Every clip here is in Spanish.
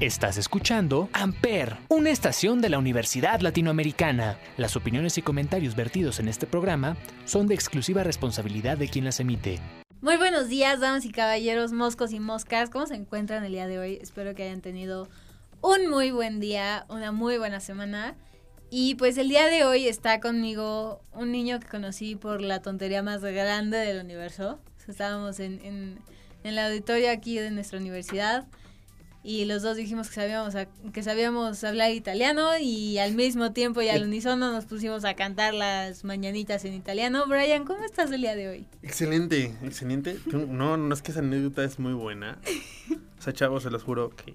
Estás escuchando Amper, una estación de la Universidad Latinoamericana. Las opiniones y comentarios vertidos en este programa son de exclusiva responsabilidad de quien las emite. Muy buenos días, damas y caballeros, moscos y moscas. ¿Cómo se encuentran el día de hoy? Espero que hayan tenido un muy buen día, una muy buena semana. Y pues el día de hoy está conmigo un niño que conocí por la tontería más grande del universo. Estábamos en, en, en el auditorio aquí de nuestra universidad y los dos dijimos que sabíamos, que sabíamos hablar italiano y al mismo tiempo y al unísono nos pusimos a cantar las mañanitas en italiano. Brian, ¿cómo estás el día de hoy? Excelente, excelente. No, no es que esa anécdota es muy buena. O sea, chavos, se los juro que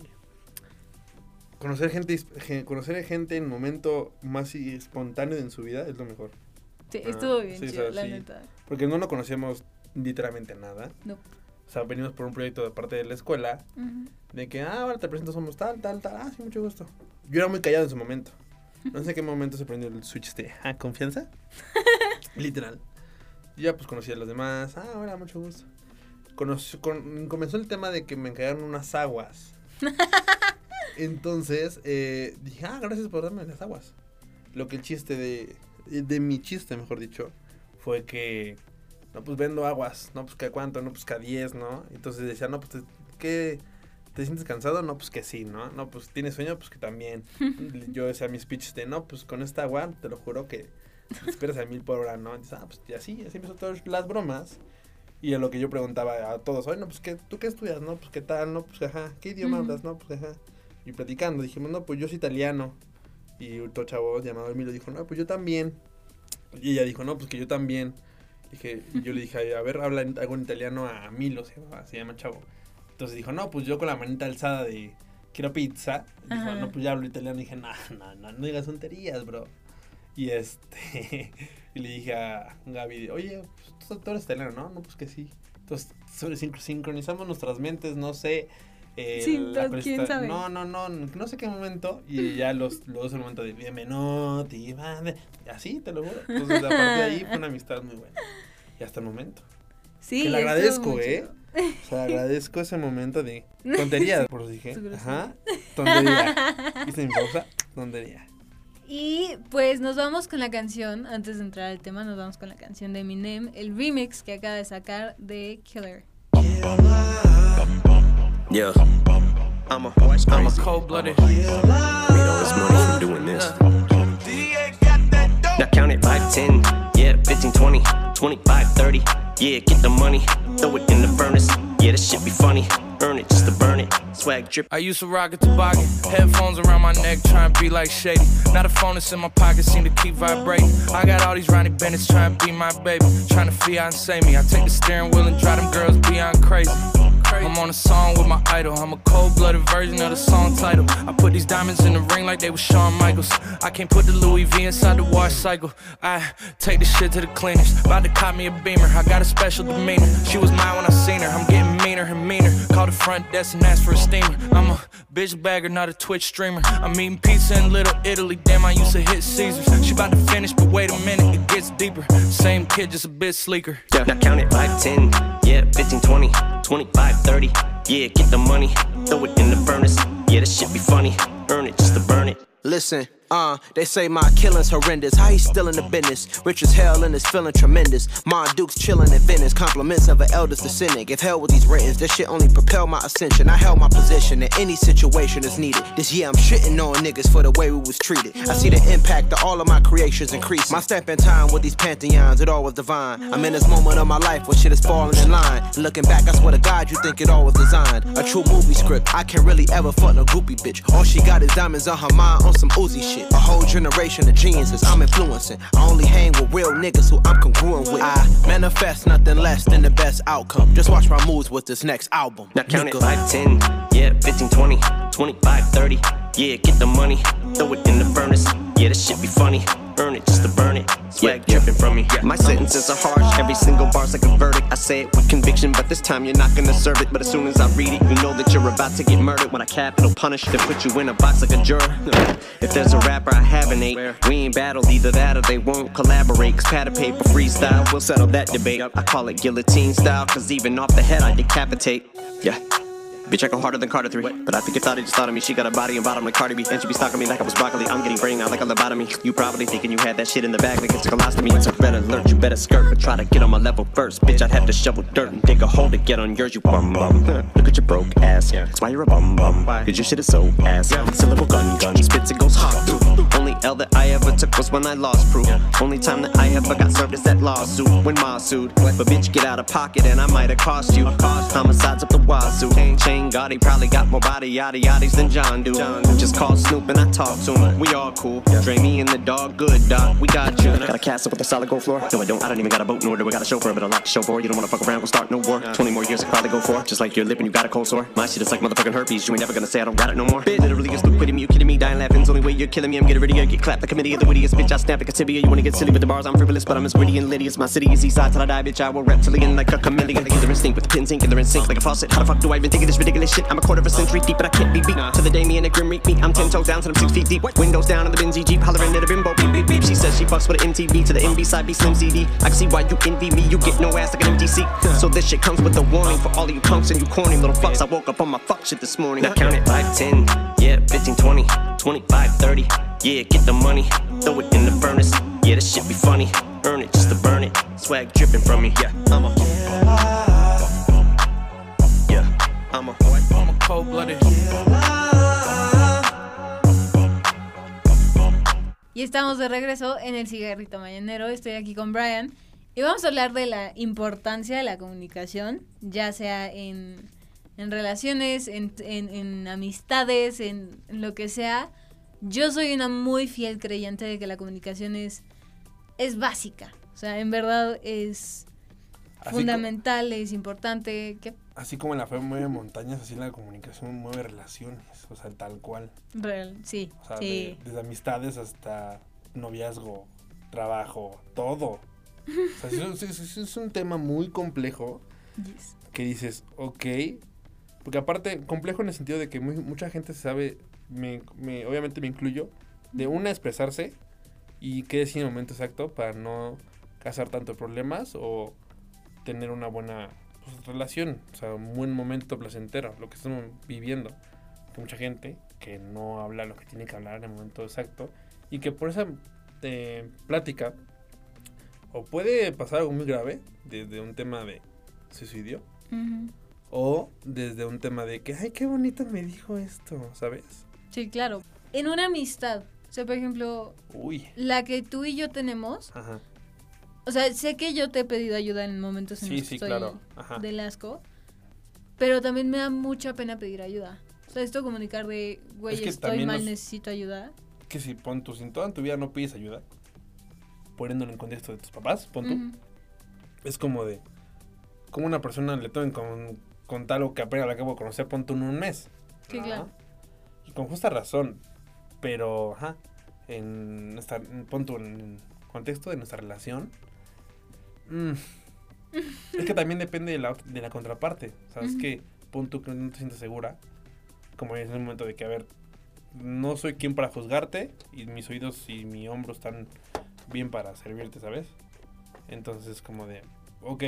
conocer gente, conocer gente en momento más espontáneo en su vida es lo mejor. Sí, estuvo bien chido, la neta. Porque no nos conocíamos literalmente nada. No. O sea, venimos por un proyecto de parte de la escuela. De que, ah, ahora te presento, somos tal, tal, tal. Ah, sí, mucho gusto. Yo era muy callado en su momento. No sé en qué momento se prendió el switch de, ah, confianza. Literal. Y ya pues conocí a los demás. Ah, ahora, mucho gusto. comenzó el tema de que me encallaron unas aguas. Entonces, eh, dije, ah, gracias por darme las aguas. Lo que el chiste de, de mi chiste, mejor dicho, fue que no, pues vendo aguas, no, pues que cuánto, no, pues que a 10, ¿no? Entonces decía, no, pues, ¿qué? ¿Te sientes cansado? No, pues que sí, ¿no? No, pues tienes sueño, pues que también. Yo decía mis speech de, no, pues con esta agua, te lo juro que esperas a mil por hora, ¿no? Entonces, ah, pues y así, así empezó todas las bromas. Y a lo que yo preguntaba a todos, oye, no, pues, ¿qué, ¿tú qué estudias? No, pues, ¿qué tal? No, pues, ajá, ¿qué idioma hablas? No, pues, ajá. Y platicando, dijimos, no, pues, yo soy italiano. Y otro chavo llamado Emilio dijo, no, pues, yo también. Y ella dijo, no, pues, que yo también. Dije, yo le dije, a ver, habla algo en italiano a Milo, se llama, se llama chavo. Entonces dijo, no, pues yo con la manita alzada de quiero pizza. Dijo, no, pues ya hablo italiano. Y dije, no, no, no, no digas tonterías, bro. Y este, y le dije a Gaby, oye, pues, tú, eres italiano, ¿no? No, pues que sí. Entonces, sincronizamos nuestras mentes, no sé. Eh, sí, ¿quién sabe? No, no, no, no sé qué momento. Y ya los, los el momento de Bienvenotti, así, te lo juro. Entonces, a partir de ahí fue una amistad muy buena. Y hasta el momento. Sí, que le agradezco, ¿eh? O sea, agradezco ese momento de tontería, por eso dije. Ajá, tontería. Hice mi pausa, tontería. Y pues nos vamos con la canción, antes de entrar al tema, nos vamos con la canción de Eminem, el remix que acaba de sacar de Killer. Yeah. I'm a, I'm a cold-blooded. Made all this money from doing this. Now count it 5, 10, yeah, 15, 20, 25, 30. Yeah, get the money, throw it in the furnace. Yeah, this shit be funny. Earn it just to burn it. Swag drip. I used to rock a toboggan. Headphones around my neck, trying to be like Shady. Now the phone that's in my pocket seem to keep vibrating. I got all these Ronnie Bennett's trying to be my baby. Trying to fiance me. I take the steering wheel and drive them girls beyond crazy. I'm on a song with my idol. I'm a cold blooded version of the song title. I put these diamonds in the ring like they were Shawn Michaels. I can't put the Louis V inside the wash cycle. I take the shit to the cleaners. About to cop me a beamer. I got a special demeanor. She was mine when I seen her. I'm getting meaner and meaner. Call the front desk and ask for a steamer. I'm a bitch bagger, not a Twitch streamer. I'm eating pizza in Little Italy. Damn, I used to hit Caesars. She about to finish, but wait a minute, it gets deeper. Same kid, just a bit sleeker. Yeah. Now count it 5, 10, yeah, 15, 20, 25, 30. Yeah, get the money, throw it in the furnace. Yeah, this shit be funny. Earn it just to burn it. Listen. Uh, they say my killing's horrendous. How he still in the business? Rich as hell and is feeling tremendous. My Duke's chilling in Venice. Compliments of an eldest descendant. Give hell with these ratings. This shit only propel my ascension. I held my position in any situation is needed. This year I'm shitting on niggas for the way we was treated. I see the impact of all of my creations increase. My step in time with these pantheons, it all was divine. I'm in this moment of my life where shit is falling in line. Looking back, I swear to God, you think it all was designed. A true movie script. I can't really ever fuck no groupie bitch. All she got is diamonds on her mind on some Uzi shit shit. A whole generation of geniuses I'm influencing. I only hang with real niggas who I'm congruent with. I manifest nothing less than the best outcome. Just watch my moves with this next album. Now count Nigga. it 5, 10, yeah, 15, 20, 25, 30. Yeah, get the money, throw it in the furnace. Yeah, this shit be funny. Earn it just to burn it. Swag yeah, dripping from me. Yeah. My sentences are harsh. Every single bar's like a verdict. I say it with conviction, but this time you're not gonna serve it. But as soon as I read it, you know that you're about to get murdered. When I capital punish, then put you in a box like a juror. if there's a rapper I haven't ate, we ain't battled either that or they won't collaborate. Cause pad of paper freestyle, we'll settle that debate. I call it guillotine style, cause even off the head I decapitate. Yeah. Bitch, I go harder than Carter 3. But I think you thought it just thought of me. She got a body and bottom like Cardi B. And she be stalking me like I was broccoli. I'm getting brain out like a lobotomy. You probably thinking you had that shit in the bag like it's a colostomy. It's a red alert, you better skirt. But try to get on my level first. Bitch, I'd have to shovel dirt and dig a hole to get on yours, you bum bum. Look at your broke ass. That's why you're a bum bum. Cause your shit is so ass. Syllable gun gun. Spits it goes hot. Only L that I ever took was when I lost proof. Only time that I ever got served is that lawsuit when Ma sued. But bitch, get out of pocket and I might have cost you. Homicides up the wazoo. Chain, chain, Gotti probably got more body yada yaddies than John do. Just call Snoop and I talk to him. We all cool. Dre me and the dog, good dog. We got you. Got a castle with a solid gold floor. No, I don't. I don't even got a boat nor do I got a chauffeur, but a lot to show for. You don't wanna fuck around, we'll start no war. 20 more years I probably go for. Just like your lip and you got a cold sore. My shit is like motherfucking herpes. You ain't never gonna say I don't got it no more. Bitch, literally, you're stupid me. You kidding me? Dying laughing's only way you're killing me. I'm getting to get clapped. The committee of the wittiest bitch. I snap like a tibia. You wanna get silly with the bars? I'm frivolous, but I'm as gritty and litty as my city is east side till I die, bitch. I will reptilian like a chameleon. Killer instinct with the pins ink, killer in sync like a faucet. How the fuck do I even think of this ridiculous shit? I'm a quarter of a century deep, but I can't be beat. To the day me and a grim reap me. I'm ten toes down till I'm six feet deep. Windows down in the Benzie Jeep, hollering at a bimbo. Beep beep beep. She says she fucks with an MTV to the MB side, be slim CD. I can see why you envy me. You get no ass like an empty seat. So this shit comes with a warning for all of you punks and you corny little fucks. I woke up on my fuck shit this morning. Now count it 5, 10, yeah, 15, 20, 25, 30. Yeah, get the money, throw it in the furnace. Yeah, this shit be funny. Earn it just to burn it. Swag dripping from me. Yeah, I'm a. I'm a. I'm a cold blooded. Y estamos de regreso en el cigarrito mañanero. Estoy aquí con Brian. Y vamos a hablar de la importancia de la comunicación, ya sea en, en relaciones, en, en- en amistades, en, en lo que sea. Yo soy una muy fiel creyente de que la comunicación es, es básica. O sea, en verdad es Así fundamental, es importante. Así como la fe mueve montañas, así la comunicación mueve relaciones, o sea, tal cual. real, sí, O sea, sí. de- desde amistades hasta noviazgo, trabajo, todo. O sea, es, es- es- es un tema muy complejo Yes. que dices, ok, porque aparte, complejo en el sentido de que muy- mucha gente sabe, me, me- obviamente me incluyo, de una expresarse y qué decir en el momento exacto para no causar tanto problemas o tener una buena pues, relación, o sea, un buen momento placentero, lo que estamos viviendo. Que mucha gente que no habla lo que tiene que hablar en el momento exacto y que por esa eh, plática o puede pasar algo muy grave desde un tema de suicidio Ujú. o desde un tema de que, ay, qué bonito me dijo esto, ¿sabes? Sí, claro. En una amistad, o sea, por ejemplo, Uy. la que tú y yo tenemos, Ajá. O sea, sé que yo te he pedido ayuda en momentos en Sí, los que sí, estoy claro. Ajá. del asco, pero también me da mucha pena pedir ayuda. O sea, esto comunicar de, güey, Es que estoy mal, nos- necesito ayuda. Que si pon tú, si en toda tu vida no pides ayuda, poniéndolo en contexto de tus papás, pon tú, Ujú. es como de, como una persona le tomen con, con tal o que apenas la acabo de conocer, pon tú en un mes. Sí, claro. Y con justa razón, pero, ajá, en nuestra, pon tú en contexto de nuestra relación, mm, es que también depende de la, de la contraparte, ¿sabes? Ujú. Que pon tú que no te sientes segura, como es el momento de que, a ver, no soy quien para juzgarte y mis oídos y mi hombro están bien para servirte, ¿sabes? Entonces, como de, ok,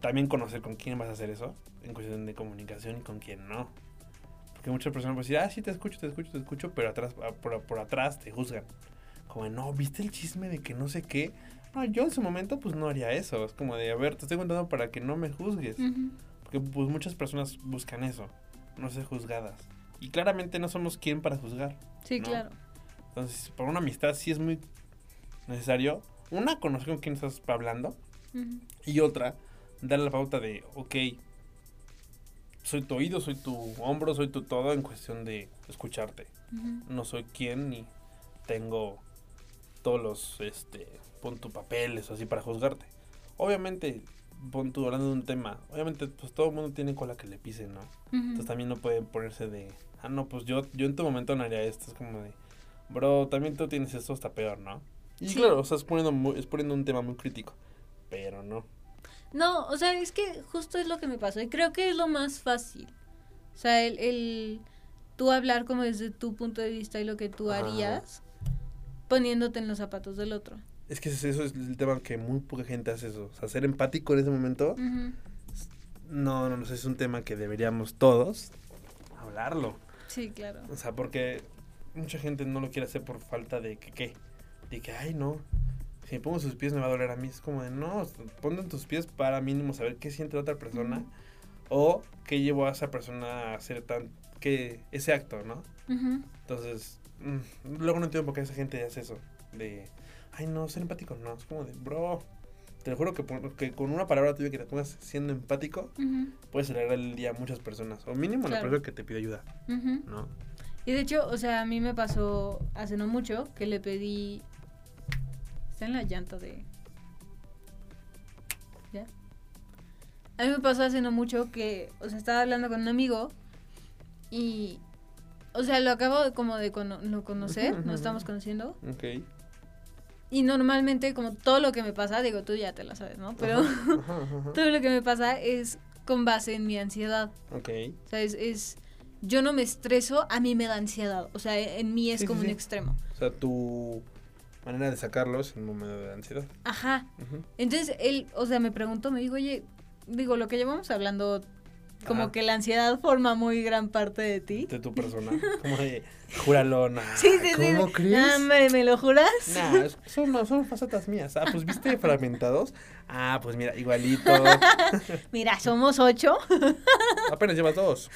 también conocer con quién vas a hacer eso, en cuestión de comunicación y con quién no. Porque muchas personas pueden decir, ah, sí, te escucho, te escucho, te escucho, pero atrás, ah, por, por atrás te juzgan. Como, de, no, ¿viste el chisme de que no sé qué? No, yo en su momento pues no haría eso. Es como de, a ver, te estoy contando para que no me juzgues. Porque pues muchas personas buscan eso, no ser juzgadas. Y claramente no somos quien para juzgar. Sí, No. claro. Entonces, para una amistad sí es muy necesario, una, conocer con quién estás hablando. Y otra, dar la pauta de, ok, soy tu oído, soy tu hombro, soy tu todo en cuestión de escucharte. No soy quien ni tengo todos los, este, pon tu papeles o así para juzgarte. Obviamente, pon tú hablando de un tema, obviamente pues todo el mundo tiene cola que le pisen, ¿no? Entonces también no pueden ponerse de, ah, no, pues yo, yo en tu momento no haría esto. Es como de, bro, también tú tienes esto, está peor, ¿no? Y Sí. claro, o sea, es poniendo, muy- es poniendo un tema muy crítico. Pero no. No, o sea, es que justo es lo que me pasó y creo que es lo más fácil. O sea, el, el tú hablar como desde tu punto de vista y lo que tú harías poniéndote en los zapatos del otro. Es que eso es el tema que muy poca gente hace eso. O sea, ser empático en ese momento no, no, no es un tema que deberíamos todos hablarlo. Sí, claro. O sea, porque mucha gente no lo quiere hacer por falta de que, ¿qué? De que, ay, no, si me pongo sus pies me va a doler a mí. Es como de, no, ponte en tus pies para mínimo saber qué siente la otra persona o qué llevó a esa persona a hacer tan, que ese acto, ¿no? Ujú. Entonces, mm, luego no entiendo por qué esa gente hace eso. De, ay, no, ser empático, no. Es como de, bro, te lo juro que, con una palabra tuya que te pongas siendo empático, puedes alegrar el día a muchas personas. O mínimo a la Claro. persona que te pide ayuda. ¿no? Y de hecho, o sea, a mí me pasó hace no mucho que le pedí. Está en la llanta de. ¿Ya? A mí me pasó hace no mucho que, o sea, estaba hablando con un amigo y. O sea, lo acabo de como de cono- no conocer, nos estamos conociendo. Ok. Y normalmente, como todo lo que me pasa, digo, tú ya te la sabes, ¿no? Pero todo lo que me pasa es con base en mi ansiedad. Ok. O sea, es, es- yo no me estreso, a mí me da ansiedad. O sea, en mí es Sí, como sí. un extremo. O sea, tu manera de sacarlo es en un momento de ansiedad. Ajá. Entonces él, o sea, me preguntó, me dijo, oye, digo, lo que llevamos hablando, como Ajá. que la ansiedad forma muy gran parte de ti. De tu persona. Como de, júralo, nah. Sí, sí, sí. ¿Cómo crees? Hombre, ¿me lo juras? Nah, es- son, no, son facetas mías. Ah, pues viste fragmentados. Ah, pues mira, igualito. Mira, somos ocho. Apenas llevas dos.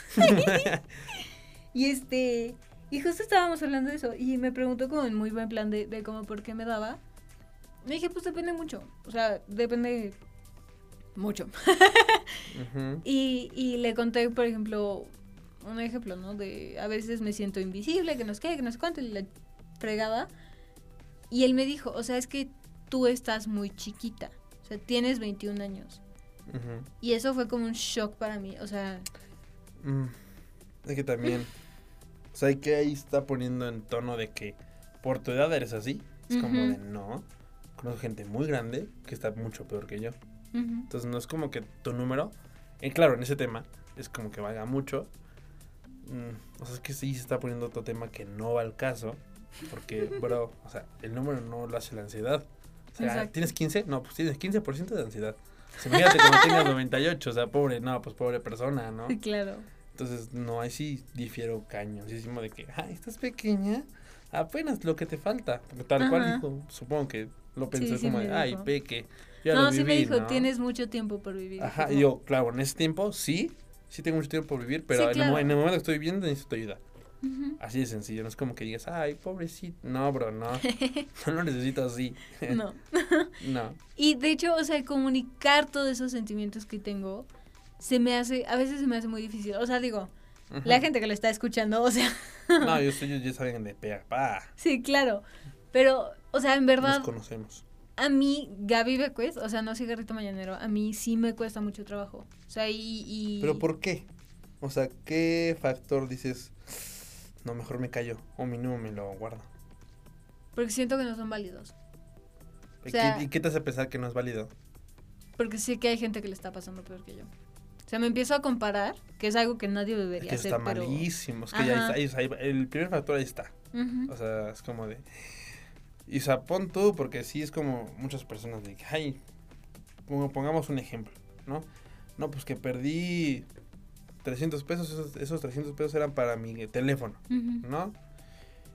Y este, y justo estábamos hablando de eso. Y me preguntó como en muy buen plan de, de cómo por qué me daba. Me dije, pues depende mucho. O sea, depende mucho. Y, y le conté, por ejemplo, un ejemplo, ¿no? De a veces me siento invisible, que no sé qué, que no sé cuánto, y la fregada. Y él me dijo, o sea, es que tú estás muy chiquita. O sea, tienes 21 años. Y eso fue como un shock para mí. O sea, Mm, Es que también. O sea, que ahí está poniendo en tono de que por tu edad eres así. Es como de no. Conozco gente muy grande que está mucho peor que yo. Ujú, Entonces no es como que tu número. claro, en ese tema es como que valga mucho. Mm, o sea, es que sí se está poniendo otro tema que no va al caso. Porque, bro, o sea, el número no lo hace la ansiedad. O sea, Exacto. ¿tienes 15? No, pues tienes 15% de ansiedad. O sea, imagínate cuando tengas 98, o sea, pobre, no, pues pobre persona, ¿no? sí, claro. Entonces, no, ahí sí difiero cañosísimo de que, ay, estás pequeña, apenas lo que te falta. Porque tal cual Ajá. dijo, supongo que lo pensó sí como me de, ay, peque. Ya no, lo sí me viví", dijo, ¿no? tienes mucho tiempo por vivir. Ajá, y yo, claro, en ese tiempo sí, sí tengo mucho tiempo por vivir, pero Sí, en, el, en momento que estoy viviendo necesito ayuda. Así de sencillo, no es como que digas, ay, pobrecito. No, bro, no. no lo necesito así. No. no. Y de hecho, o sea, comunicar todos esos sentimientos que tengo se me hace, a veces se me hace muy difícil. O sea, digo, la gente que lo está escuchando, o sea, No, yo soy, ya saben de pa. sí, claro. Pero, o sea, en verdad, Nos conocemos. A mí, Gaby Becuez, o sea, no cigarrito mañanero, a mí sí me cuesta mucho trabajo. O sea, y... y- ¿Pero por qué? O sea, ¿qué factor dices, no, mejor me callo o mínimo me lo guardo? Porque siento que no son válidos. ¿Y, O sea- qué, y qué te hace pensar que no es válido? Porque sé que hay gente que le está pasando peor que yo. O sea, me empiezo a comparar, que es algo que nadie Es debería que eso hacer, está pero... malísimo. Es que ya ahí está, ahí ahí- el primer factor ahí está. O sea, es como de... Y pon tú, porque sí es como muchas personas de que, ay, como pongamos un ejemplo, ¿no? No, pues que perdí 300 pesos, esos, esos 300 pesos eran para mi teléfono. ¿no?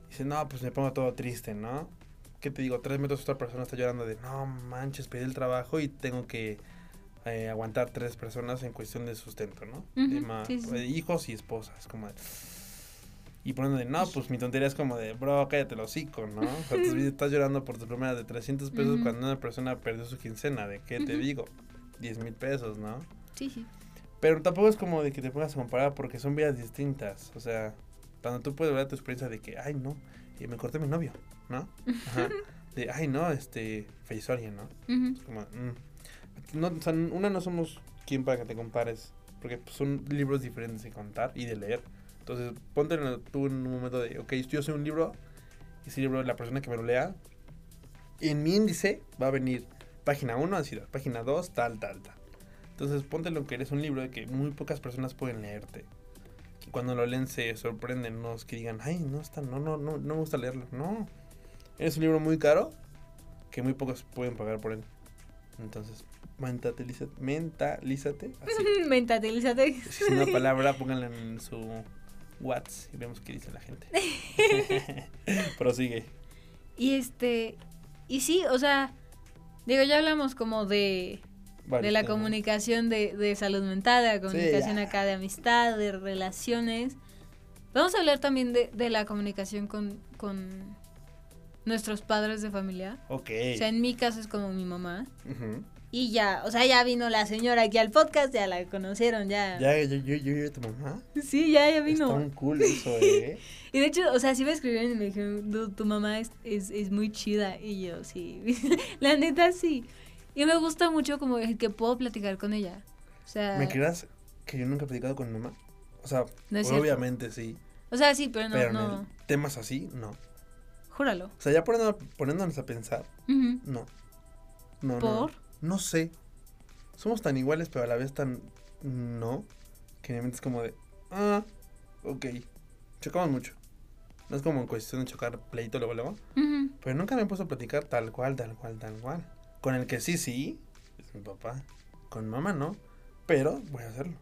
Dice, no, pues me pongo todo triste, ¿no? ¿Qué te digo? Tres metros otra persona está llorando de, no manches, pedí el trabajo y tengo que eh, aguantar tres personas en cuestión de sustento, ¿no? Sí, sí, eh, hijos y esposas, como de... Y poniendo de, no, pues mi tontería es como de, bro, cállate el hocico, ¿no? O sea, tú estás llorando por tu primera de 300 pesos cuando una persona perdió su quincena, ¿de qué te digo? 10 mil pesos, ¿no? Sí, sí. Pero tampoco es como de que te pongas a comparar porque son vidas distintas. O sea, cuando tú puedes ver tu experiencia de que, ay, no, eh, me corté mi novio, ¿no? Ajá. De, ay, no, este, falleció alguien, ¿no? Es como, mm. no, o sea, una no somos quien para que te compares, porque pues, son libros diferentes de contar y de leer. Entonces, ponte en el- tú en un momento de, ok, yo soy un libro, y ese libro, la persona que me lo lea, en mi índice va a venir página 1, ansiedad, página 2, tal, tal, tal. Entonces, ponte lo que eres un libro de que muy pocas personas pueden leerte. Y cuando lo leen se sorprenden, no es que digan, ay, no, está, no, no, no, no me gusta leerlo. No, eres un libro muy caro que muy pocos pueden pagar por él. Entonces, mentalízate. mentalízate así. Mentalízate. Si es una palabra, pónganla en su WhatsApp y vemos qué dice la gente. Prosigue. Y este, y sí, o sea, digo, ya hablamos como de, Varios de la comunicación de, de salud mental, de la comunicación acá de amistad, de relaciones. Vamos a hablar también de, de la comunicación con, con nuestros padres de familia. Ok. O sea, en mi caso es como mi mamá. Ujú. Y ya, o sea, ya vino la señora aquí al podcast, ya la conocieron, ya. Ya, yo, yo, yo, yo, tu mamá. Sí, ya, ya Está vino. un cool eso, eh. Y de hecho, o sea, sí me escribieron y me dijeron, "Du- tu mamá es, es, es muy chida. Y yo, sí, la neta sí. Y me gusta mucho como el que puedo platicar con ella. O sea, ¿Me creas que yo nunca he platicado con mi mamá? O sea, No es cierto. obviamente sí. o sea, sí, pero no, pero en no. el- temas así, no. Júralo. O sea, ya poniéndonos a pensar, no. No, no. ¿Por? No sé. Somos tan iguales, pero a la vez tan no. Que mi mente es como de, ah, ok. Chocamos mucho. No es como en cuestión de chocar pleito luego, luego. Pero nunca me he puesto a platicar tal cual, tal cual, tal cual. Con el que sí, sí, es mi papá. Con mamá no. Pero voy a hacerlo.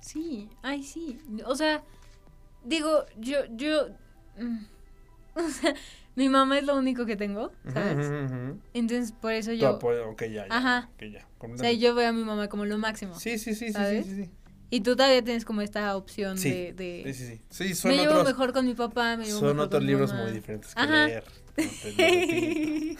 Sí, ay, sí. O sea, digo, yo, yo. mm, O sea, mi mamá es lo único que tengo, ¿sabes? Entonces, por eso yo. apoyo, ok, ya, ya. Ajá. ok, ya. O sea, yo veo a mi mamá como lo máximo. Sí, sí, sí, sí, sí, sí, sí. Y tú todavía tienes como esta opción Sí, de. de- Sí, sí, sí. Sí, son me llevo otros, mejor con mi papá, me llevo son mejor otros con libros mamá. muy diferentes que Ajá. leer.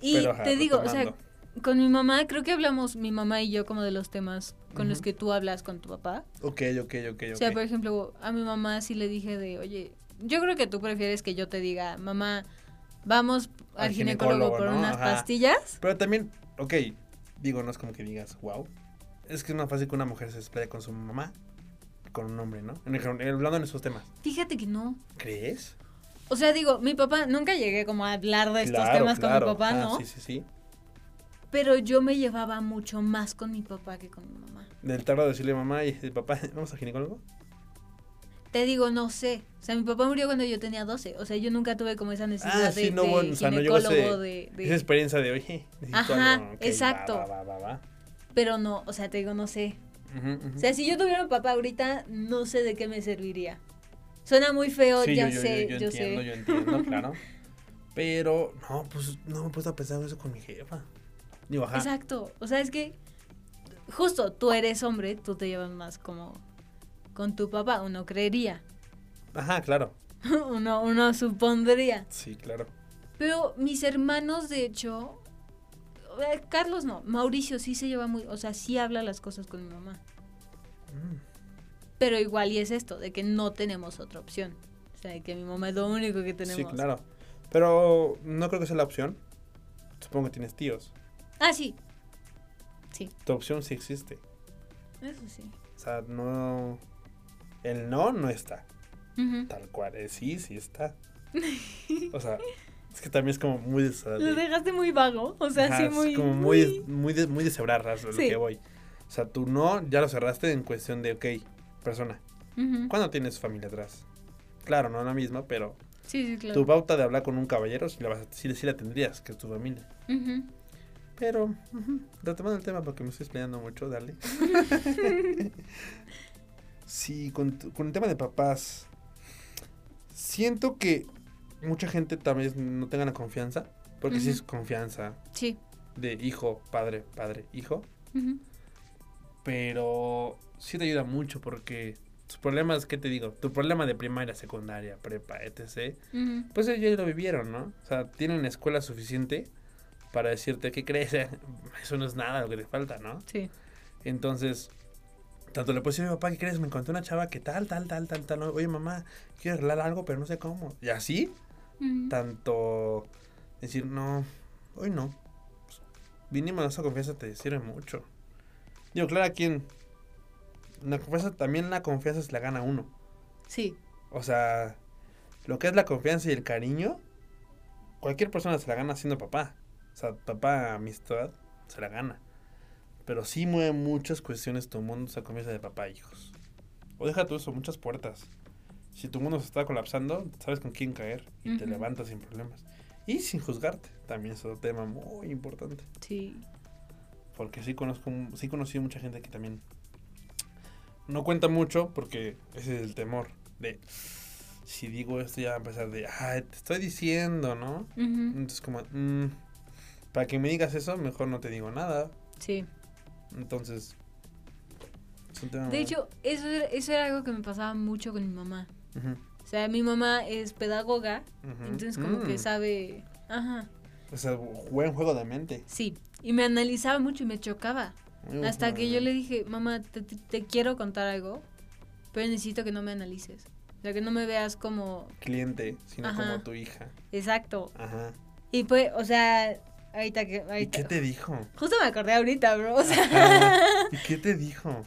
y Pero, te digo, o sea, con mi mamá, creo que hablamos mi mamá y yo como de los temas con los que tú hablas con tu papá. Ok, ok, ok, O sea, ok. por ejemplo, a mi mamá sí le dije de, oye, yo creo que tú prefieres que yo te diga, mamá, vamos al, Al ginecólogo, por ¿no? unas Ajá. pastillas. Pero también, ok, digo, no es como que digas, wow. Es que es más fácil que una mujer se explaye con su mamá con un hombre, ¿no? En el, hablando en esos temas. Fíjate que no. ¿Crees? O sea, digo, mi papá, nunca llegué como a hablar de estos temas con mi papá, Ah, ¿no? Sí, sí, sí. Pero yo me llevaba mucho más con mi papá que con mi mamá. Del tardo de decirle mamá y papá, ¿vamos al ginecólogo? Te digo, no sé. O sea, mi papá murió cuando yo tenía 12. O sea, yo nunca tuve como esa necesidad Ah, de, no, de bueno, o sea, no llegó ginecólogo, ese- de, de- Esa experiencia de, oye, Ajá, algo. exacto. Va, va, va, va. Pero no, o sea, te digo, no sé. O sea, si yo tuviera un papá ahorita, no sé de qué me serviría. Suena muy feo, Sí, ya yo, sé, yo, yo, entiendo, sé. yo entiendo, claro. Pero, no, pues no me he puesto a pensar en eso con mi jefa. Digo, ajá. Exacto. O sea, es que justo tú eres hombre, tú te llevas más como con tu papá, uno creería. Ajá, claro. uno, uno supondría. Sí, claro. Pero mis hermanos, de hecho, eh, Carlos no, Mauricio sí se lleva muy, o sea, sí habla las cosas con mi mamá. Mm. Pero igual y es esto, de que no tenemos otra opción. O sea, de que mi mamá es lo único que tenemos. Sí, claro. Pero no creo que sea la opción. Supongo que tienes tíos. Ah, sí. Sí, Tu opción sí existe. eso sí. O sea, no. El no no está. Tal cual. El sí, sí está. O sea, es que también es como muy de. Lo de- dejaste muy vago, o sea, Ajá, sí es muy... como muy, muy, de, muy de lo Sí. que voy. O sea, tú no, ya lo cerraste en cuestión de, ok, persona, Ujú. ¿cuándo tienes familia atrás? Claro, no la misma, pero Sí, sí, claro. tu pauta de hablar con un caballero sí la, vas a- sí la tendrías, que es tu familia. Pero, ujú, retomando el tema porque me estoy explayando mucho, dale. sí, con, con el tema de papás, siento que mucha gente también no tenga la confianza, porque sí es confianza Sí. de hijo, padre, padre, hijo, pero sí te ayuda mucho porque tus problemas, ¿qué te digo? Tu problema de primaria, secundaria, prepa, etc., pues ellos ya lo vivieron, ¿no? O sea, tienen escuela suficiente para decirte, ¿qué crees? Eso no es nada lo que te falta, ¿no? Sí. Entonces, tanto le puedes decir, papá, ¿qué crees? Me encontré una chava que tal, tal, tal, tal, tal. Oye, mamá, quiero arreglar algo, pero no sé cómo. Y así, tanto decir, no, hoy no. Pues, Vinimos a esa confianza, te sirve mucho. Digo, claro, a quien. La confianza, también la confianza se la gana uno. Sí. O sea, lo que es la confianza y el cariño, cualquier persona se la gana siendo papá. O sea, papá, amistad, se la gana. Pero sí mueve muchas cuestiones tu mundo, esa confianza de papá e hijos. O deja tú eso, muchas puertas. Si tu mundo se está colapsando, sabes con quién caer y te Ujú. levantas sin problemas. Y sin juzgarte, también es otro tema muy importante. Sí. Porque sí conozco, sí conocí mucha gente que también no cuenta mucho porque ese es el temor de si digo esto ya va a empezar de, ay, te estoy diciendo, ¿no? Ujú. Entonces como, mm, para que me digas eso, mejor no te digo nada. Sí. Entonces, es un tema De hecho, eso era, eso era algo que me pasaba mucho con mi mamá. O sea, mi mamá es pedagoga, entonces como que Mm, sabe... Ajá, O sea, buen juego de mente. sí. Y me analizaba mucho y me chocaba. Hasta que yo le dije, mamá, te, te- te quiero contar algo, pero necesito que no me analices. O sea, que no me veas como... Cliente, sino Ajá. como tu hija. Exacto. Ajá. Y pues, o sea, ahorita que... ¿Y Ahorita, qué te dijo? Justo me acordé ahorita, bro. O sea, Ajá. ¿Y qué te dijo?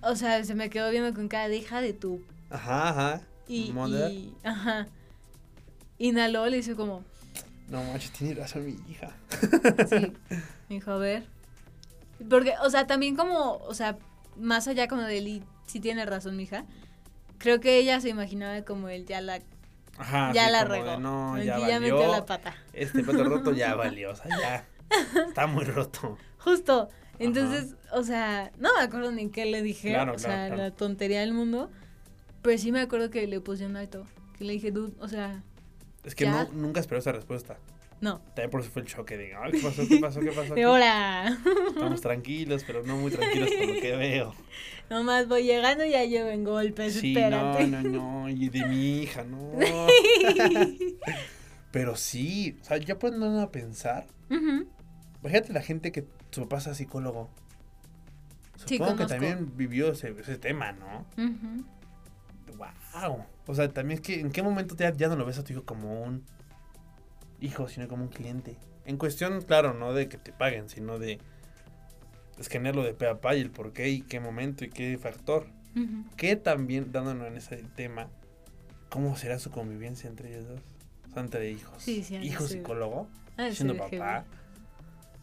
o sea, se me quedó viendo con cara de hija de tu... Ajá, ajá. Y, y- ajá. Inhaló, le hizo como... No manches, tiene razón mi hija. Sí. Me dijo, a ver. Porque, o sea, también como, o sea, más allá como de él, si tiene razón mi hija, creo que ella se imaginaba como él ya la, Ajá. ya la regó. no, Aquí ya, ya metió la pata. Este pato roto ya valió. O sea, ya. Está muy roto. Justo. Entonces, o sea, no me acuerdo ni qué le dije, Claro, o claro, sea, claro. la tontería del mundo, pero sí me acuerdo que le puse un alto, que le dije, dude, o sea, Es que Ya. no, nunca esperó esa respuesta. No, También por eso fue el choque de, ay, ¿qué pasó? ¿Qué pasó? ¿Qué pasó? de hora. Estamos tranquilos, pero no muy tranquilos por lo que veo. Nomás voy llegando y ya llevo en golpes, Sí, no, espérate. no, no. Y de mi hija, no. Pero sí, o sea, ya pueden a pensar. Ujú. Imagínate la gente que su papá sea psicólogo. Sí, Supongo que también vivió ese, ese tema, ¿no? Wow. O sea, también es que en qué momento ya, ya no lo ves a tu hijo como un hijo, sino como un cliente. En cuestión, claro, no de que te paguen, sino de escanearlo de pe a pa y el por qué y qué momento y qué factor. Que también, dándonos en ese tema, ¿cómo será su convivencia entre ellos dos? O sea, entre hijos. Sí, sí, Hijo psicólogo, de siendo papá.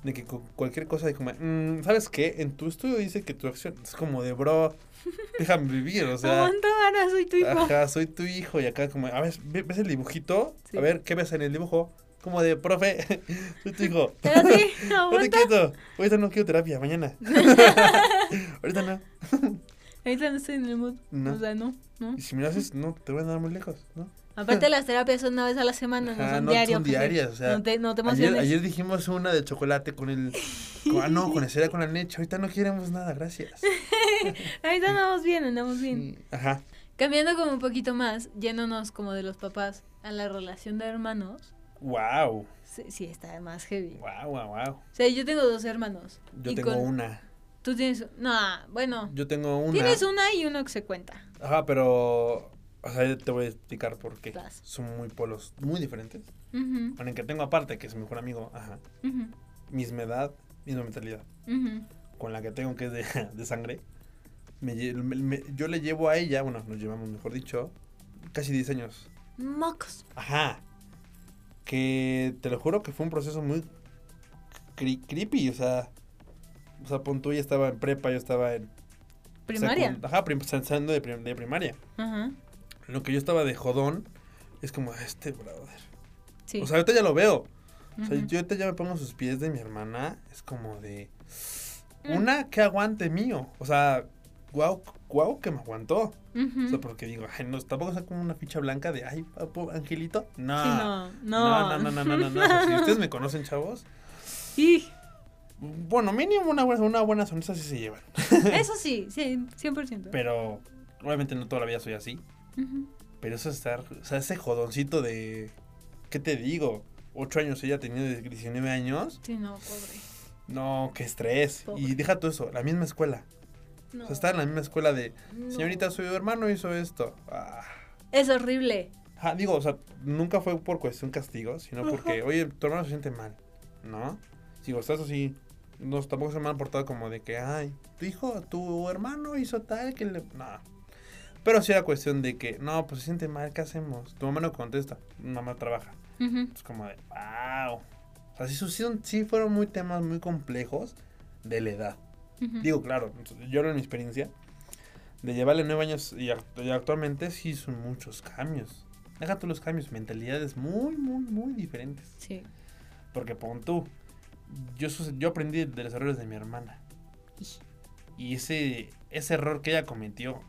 De que cu- cualquier cosa de como, "Mm, ¿sabes qué? En tu estudio dice que tu acción es como de bro, déjame vivir, o sea. Aguanta, Ana, soy tu hijo. Ajá, soy tu hijo y acá como, a ver, ve- ¿ves el dibujito? A ver, ¿qué ves en el dibujo? Como de, profe, soy tu hijo. Espérate, Ahorita aguanta. quieto. Ahorita no quiero terapia, mañana. Ahorita no. Ahorita no estoy en el mood. No. O sea, no, no. Y si me lo haces, no, te voy a andar muy lejos, ¿no? Aparte las terapias son una vez a la semana, no son no diarios. son diarias, o sea, no te, no te Ayer, ayer dijimos una de chocolate con el... con- ah, no, con el cereal con la leche. Ahorita no queremos nada, gracias. Ahorita andamos bien, andamos bien. Sí, Ajá. Cambiando como un poquito más, yéndonos como de los papás a la relación de hermanos, Wow. sí, sí está más heavy. Wow, wow, wow. O sea, yo tengo dos hermanos. Yo tengo con- una. Tú tienes... No, bueno. Yo tengo una. Tienes una y uno que se cuenta. Ajá, pero. O sea, te voy a explicar por qué. Vas. Son muy polos muy diferentes. Ujú, Con el que tengo aparte, que es mi mejor amigo, ajá. ujú, Misma edad, misma mentalidad. Con la que tengo, que es de, de sangre. me lle- me- me- yo le llevo a ella, bueno, nos llevamos, mejor dicho, casi 10 años. Mocos. Ajá. Que te lo juro que fue un proceso muy cre- creepy, o sea. O sea, pon tú, ella estaba en prepa, yo estaba en. Primaria. Ajá, prim- de, prim- de primaria. Ajá. Lo que yo estaba de jodón es como, este brother. Sí. O sea, ahorita ya lo veo. O sea, yo ahorita ya me pongo sus pies de mi hermana. Es como de. Mm. Una que aguante mío. O sea, guau, guau que me aguantó. O sea, porque digo, ay, no, tampoco es como una ficha blanca de, ay, papu, angelito. No. Sí, no, no. No, no, no, no, no, no. O sea, si ustedes me conocen, chavos, Y bueno, mínimo una buena, una buena sonrisa sí se llevan. eso sí, sí, 100%. Pero, obviamente no toda la vida soy así. Pero eso es estar, o sea, ese jodoncito de, ¿qué te digo? Ocho años ella tenía de 19 años. Sí, no, pobre. No, qué estrés. Pobre. Y deja todo eso, la misma escuela. No. O sea, estar en la misma escuela de, No. señorita, su hermano hizo esto. Ah. Es horrible. Digo, o sea, nunca fue por cuestión castigo, sino porque, oye, tu hermano se siente mal, ¿no? Digo, estás así, no, tampoco se me han portado como de que, ay, tu hijo, tu hermano hizo tal que le... No. Pero sí era cuestión de que, no, pues se siente mal, ¿qué hacemos? Tu mamá no contesta, mamá trabaja. Es como de, wow. O sea, sí fueron muy temas muy complejos de la edad. Digo, claro, yo en mi experiencia, de llevarle nueve años y, act- y actualmente sí son muchos cambios. Deja tú los cambios, mentalidades muy, muy, muy diferentes. Sí. Porque pon tú, yo, yo aprendí de los errores de mi hermana. Y ese, ese error que ella cometió,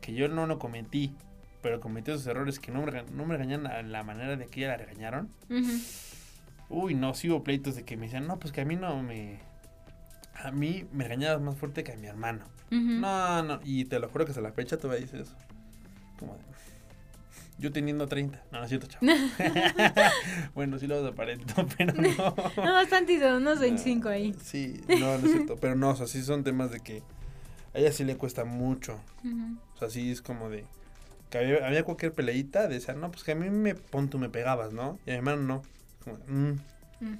que yo no lo cometí, pero cometió esos errores que no me, no me regañan a la manera de que ella la regañaron. Uy, no, sí hubo pleitos de que me decían, no, pues que a mí no me... A mí me regañabas más fuerte que a mi hermano. Ujú. No, no, y te lo juro que hasta la fecha todavía dices eso. Como de, Yo teniendo 30. No, no es cierto, chavo. bueno, sí lo aparento, pero no. No, bastantito, unos 25 ahí. Sí, no, no es cierto. Pero no, o sea, sí son temas de que a ella sí le cuesta mucho. Ujú. O sea, sí es como de. Que había, había cualquier peleita, decía, no, pues que a mí me pon tú me pegabas, ¿no? Y a mi hermano no. Como, mm, Mm.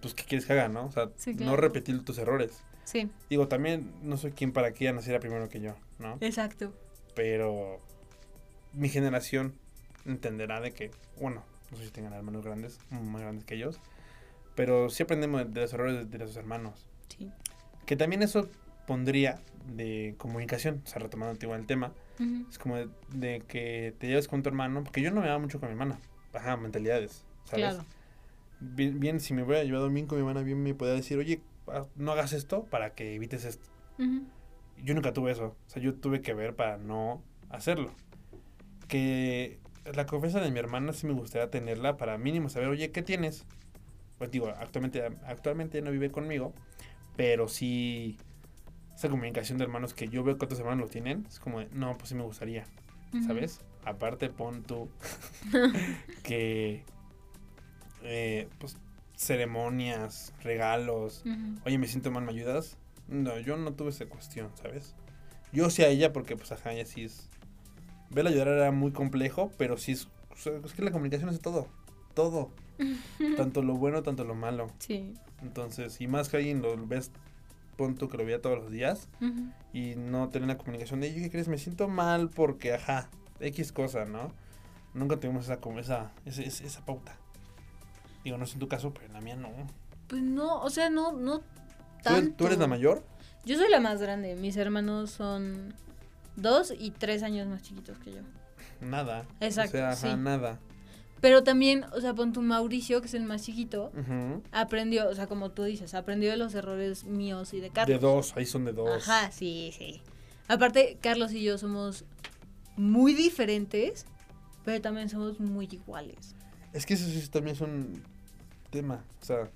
Pues, ¿qué quieres que haga, no? O sea, Sí, no repetir tus errores. Sí, Digo, también no soy quien para que ella naciera primero que yo, ¿no? exacto. Pero mi generación entenderá de que, bueno, no sé si tengan hermanos grandes, más grandes que ellos, pero sí aprendemos de, los errores de, de los hermanos. Sí. Que también eso pondría de comunicación, o sea, retomando igual el tema, es como de, de que te lleves con tu hermano, porque yo no me daba mucho con mi hermana, ajá, mentalidades, ¿sabes? Claro. Bien, bien, si me hubiera llevado bien con mi hermana, bien me podía decir, oye, no hagas esto para que evites esto. Ujú. Yo nunca tuve eso. O sea, yo tuve que ver para no hacerlo. Que la confianza de mi hermana sí me gustaría tenerla para mínimo saber, oye, ¿qué tienes? Pues digo, actualmente, actualmente no vive conmigo, pero sí esa comunicación de hermanos que yo veo que otros hermanos lo tienen, es como, de, no, pues sí me gustaría, Ujú. ¿sabes? Aparte pon tú que, eh, pues, ceremonias, regalos, oye, me siento mal, ¿me ayudas? No, yo no tuve esa cuestión, ¿sabes? Yo sí a ella porque, pues, ajá, ella sí es... Verla ayudar era muy complejo, pero sí es... o sea, es que la comunicación es todo, todo. tanto lo bueno, tanto lo malo. Sí. Entonces, y más que alguien lo ves, pon tú que lo veía todos los días, y no tener la comunicación de, "Oye, ¿qué crees? Me siento mal porque, ajá, X cosa, ¿no? Nunca tuvimos esa, esa, esa pauta. Digo, no sé en tu caso, pero en la mía no. Pues no, o sea, no, no ¿Tú, tanto. eres- tú eres la mayor? Yo soy la más grande. Mis hermanos son dos y tres años más chiquitos que yo. Nada. Exacto, O sea, ajá, sí. nada. Pero también, o sea, pon tu Mauricio, que es el más chiquito, aprendió, o sea, como tú dices, aprendió de los errores míos y de Carlos. De dos, ahí son de dos. Ajá, sí, sí. Aparte, Carlos y yo somos muy diferentes, pero también somos muy iguales. Es que eso sí también es un tema. O sea,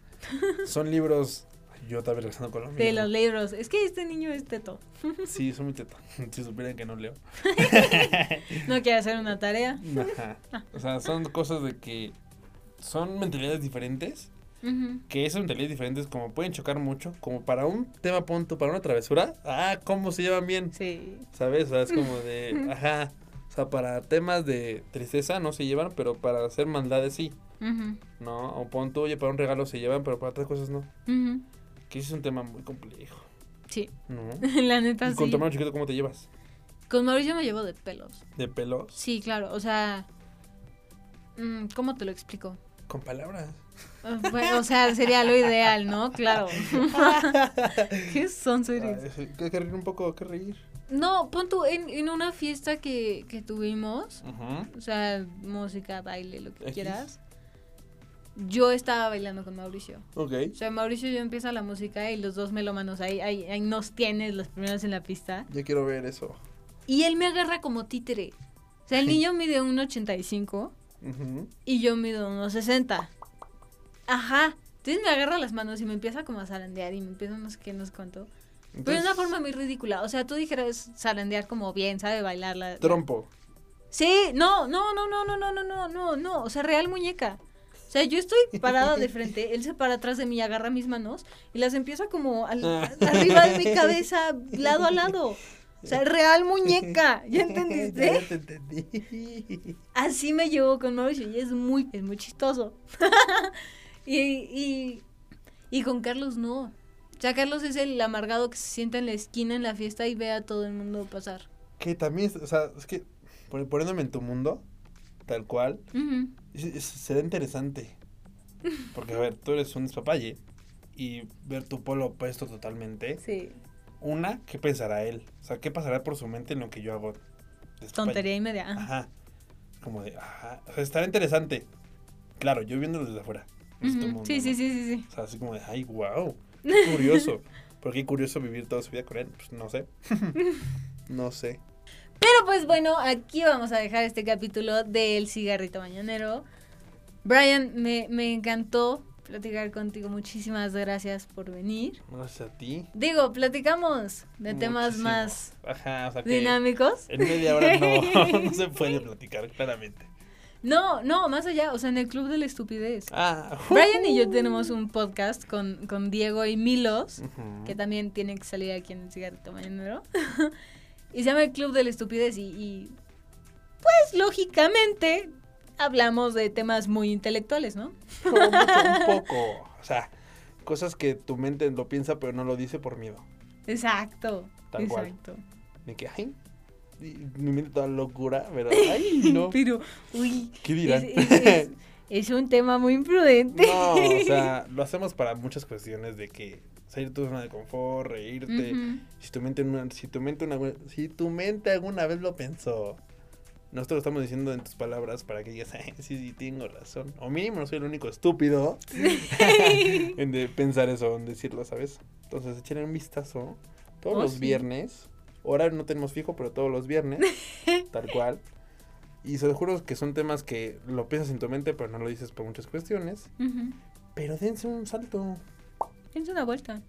son libros. Yo estaba regresando con lo mío. De los libros. Es que este niño es teto. Sí, son muy teta. Si supieran que no leo. No quiere hacer una tarea. Ajá. O sea, son cosas de que son mentalidades diferentes. Que esas mentalidades diferentes como pueden chocar mucho. Como para un tema punto, para una travesura. Ah, cómo se llevan bien. Sí. ¿Sabes? O sea, es como de. Ajá. O sea, para temas de tristeza no se llevan, pero para hacer maldades sí. ¿No? O pon tú, oye, para un regalo se llevan, pero para otras cosas no. Que ese es un tema muy complejo. Sí. ¿No? La neta, ¿Y con tu hermano chiquito cómo te llevas? Con Mauricio me llevo de pelos. ¿De pelos? Sí, claro. O sea. mm, ¿Cómo te lo explico? Con palabras. Ah, bueno, o sea, sería lo ideal, ¿no? Claro. ¿Qué son Ay, sí, que reír un poco, que reír. No, pon tú, en, en una fiesta que, que tuvimos, Ajá. o sea, música, baile, lo que X. quieras, yo estaba bailando con Mauricio. Ok. O sea, Mauricio y yo empieza la música y los dos melómanos ahí, ahí, ahí nos tienes los primeros en la pista. Ya quiero ver eso. Y él me agarra como títere. O sea, el niño mide un 85 Ujú. y yo mido unos 60. Ajá. Entonces me agarra las manos y me empieza como a zarandear y me empieza no sé qué, no sé cuánto. Pero de una forma muy ridícula. O sea, tú dijeras zarandear como bien, sabe bailar la... Trompo. Sí, no, no, no, no, no, no, no, no, no, no. O sea, real muñeca. O sea, yo estoy parada de frente, él se para atrás de mí agarra mis manos y las empieza como al- arriba de mi cabeza, lado a lado. O sea, real muñeca. ¿Ya ya entendiste? te entendí. Así me llevo con Mauricio y es muy, es muy chistoso. y, y, y con Carlos no. O sea, Carlos es el amargado que se sienta en la esquina en la fiesta y ve a todo el mundo pasar. Que también, o sea, es que pon- poniéndome en tu mundo, tal cual, será interesante. Porque, a ver, tú eres un despapalle y ver tu polo opuesto totalmente. Sí. Una, ¿qué pensará él? O sea, ¿qué pasará por su mente en lo que yo hago? Tontería y media. ajá. Ajá. como de, ah, o sea, estará interesante. Claro, yo viéndolo desde afuera. mundo, Sí, ¿no? sí, sí, sí, sí. O sea, así como de, ay, wow, curioso. ¿Por qué curioso vivir toda su vida con él? Pues no sé. no sé. Pero pues bueno, aquí vamos a dejar este capítulo del cigarrito mañanero. Brian, me, me encantó platicar contigo. Muchísimas gracias por venir. Gracias a ti. Digo, platicamos de temas más Ajá, o sea que dinámicos. en media hora no, no se puede platicar, claramente. No, no, más allá, o sea, en el Club de la Estupidez. Ah, Brian y yo tenemos un podcast con, con Diego y Milos, que también tiene que salir aquí en el cigarrito mañanero. y se llama el Club de la Estupidez y, y, pues lógicamente hablamos de temas muy intelectuales, ¿no? Como mucho, un poco. O sea, cosas que tu mente lo piensa pero no lo dice por miedo. Exacto. Tal cual. exacto. De que, ay, mi mente toda locura, pero, ay, no. Pero, uy, ¿Qué dirán? es, es- es- es un tema muy imprudente. No, o sea, lo hacemos para muchas cuestiones de que salir de tu zona de confort, reírte. Ujú. Si tu mente, una- si tu mente, una, si tu mente alguna vez lo pensó, nosotros lo estamos diciendo en tus palabras para que digas, "Ay, sí, sí, tengo razón. O mínimo no soy el único estúpido en de pensar eso, en decirlo, ¿sabes? Entonces, échenle un vistazo todos Oh, los sí. viernes. Horario no tenemos fijo, pero todos los viernes, tal cual. Y se lo juro que son temas que lo piensas en tu mente, pero no lo dices por muchas cuestiones. Ujú. Pero dense un salto. Dense una vuelta.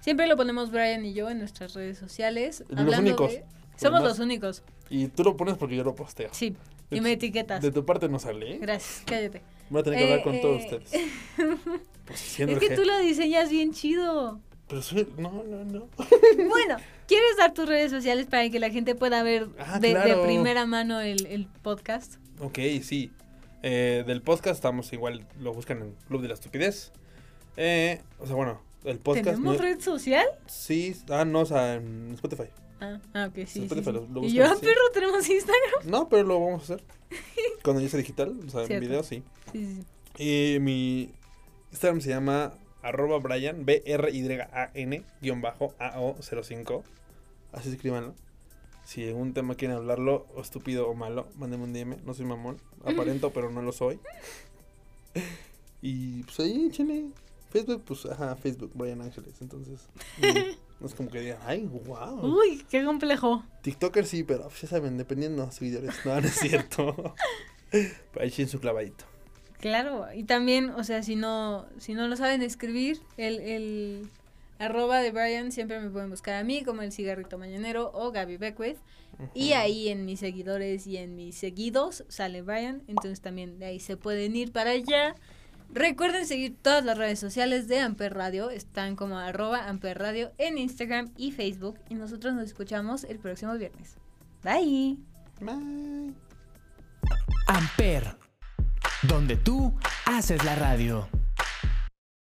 Siempre lo ponemos Brian y yo en nuestras redes sociales. Los hablando únicos. de- Somos los únicos. Y tú lo pones porque yo lo posteo. Sí. Y me etiquetas. De tu parte no sale. ¿eh? Gracias, cállate. Voy a tener que hablar Eh, con eh. todos ustedes. Pues Es que tú lo diseñas bien chido. Pero soy... No, no, no. Bueno, ¿quieres dar tus redes sociales para que la gente pueda ver Ah, de, primera mano el, el podcast? Ok, sí. Eh, del podcast estamos igual, lo buscan en Club de la Estupidez. Eh, o sea, bueno, el podcast... ¿Tenemos no- red social? Sí, ah, no, o sea, en Spotify. Ah, ah, ok, sí. sí, Spotify sí. lo- lo y yo, así. perro, tenemos Instagram. No, pero lo vamos a hacer. Cuando ya sea digital, o sea, en video, sí. Sí, sí, sí. Y mi Instagram se llama arroba Brian, B-R-Y-A-N, guion bajo, A-O-05. Así escríbanlo. Si algún tema quieren hablarlo, o estúpido o malo, mándenme un DM. No soy mamón. Aparento, pero no lo soy. Y pues ahí, échenle. Facebook, pues, ajá, Facebook, Brian Ángeles. Entonces, mm, no es como que digan, ay, wow. Uy, qué complejo. TikToker sí, pero pues, ya saben, dependiendo de seguidores. No, no es cierto. Pero ahí sí en su clavadito. Claro, y también, o sea, si no, si no lo saben escribir, el, el arroba de Brian siempre me pueden buscar a mí como el cigarrito mañanero o Gaby Beckwith. Y ahí en mis seguidores y en mis seguidos sale Brian, entonces también de ahí se pueden ir para allá. Recuerden seguir todas las redes sociales de Amper Radio, están como arroba Amper Radio en Instagram y Facebook y nosotros nos escuchamos el próximo viernes. Bye. Bye. Amper, donde tú haces la radio.